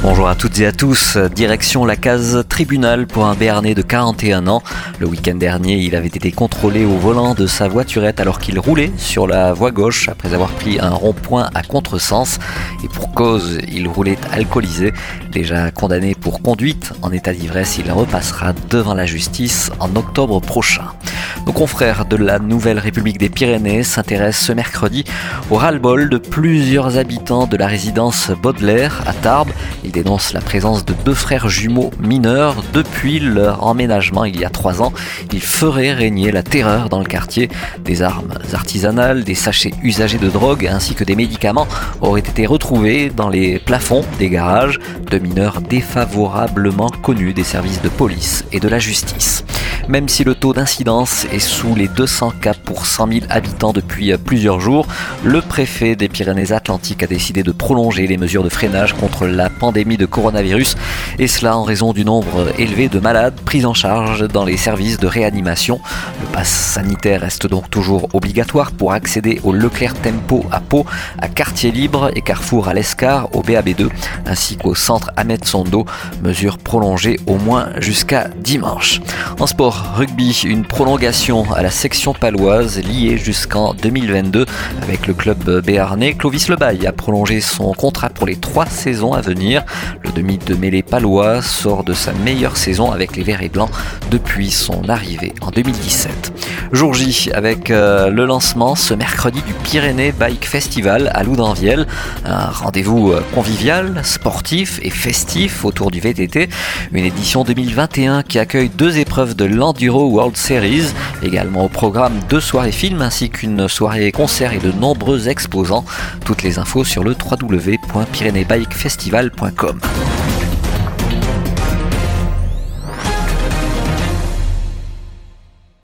Bonjour à toutes et à tous. Direction la case tribunal pour un Béarnais de 41 ans. Le week-end dernier, il avait été contrôlé au volant de sa voiturette alors qu'il roulait sur la voie gauche après avoir pris un rond-point à contresens. Et pour cause, il roulait alcoolisé. Déjà condamné pour conduite en état d'ivresse, il repassera devant la justice en octobre prochain. Nos confrères de la Nouvelle République des Pyrénées s'intéressent ce mercredi au ras-le-bol de plusieurs habitants de la résidence Baudelaire à Tarbes. Ils dénoncent la présence de deux frères jumeaux mineurs depuis leur emménagement il y a trois ans. Ils feraient régner la terreur dans le quartier. Des armes artisanales, des sachets usagés de drogue ainsi que des médicaments auraient été retrouvés dans les plafonds des garages de mineurs défavorablement connus des services de police et de la justice. Même si le taux d'incidence est sous les 200 cas pour 100 000 habitants depuis plusieurs jours, le préfet des Pyrénées-Atlantiques a décidé de prolonger les mesures de freinage contre la pandémie de coronavirus, et cela en raison du nombre élevé de malades pris en charge dans les services de réanimation. Le pass sanitaire reste donc toujours obligatoire pour accéder au Leclerc Tempo à Pau, à Quartier Libre et Carrefour à l'Escar au BAB2, ainsi qu'au centre Ahmed Sondo, mesure prolongée au moins jusqu'à dimanche. En sport, rugby, une prolongation à la section paloise liée jusqu'en 2022 avec le club béarnais. Clovis Lebaille a prolongé son contrat pour les trois saisons à venir. Le demi de mêlée palois sort de sa meilleure saison avec les Verts et Blancs depuis son arrivée en 2017. Jour J avec euh, le lancement ce mercredi du Pyrénées Bike Festival à Loudanviel. Un rendez-vous euh, convivial, sportif et festif autour du VTT. Une édition 2021 qui accueille deux épreuves de l'Enduro World Series. Également au programme deux soirées films ainsi qu'une soirée concert et de nombreux exposants. Toutes les infos sur le www.pyrénéesbikefestival.com.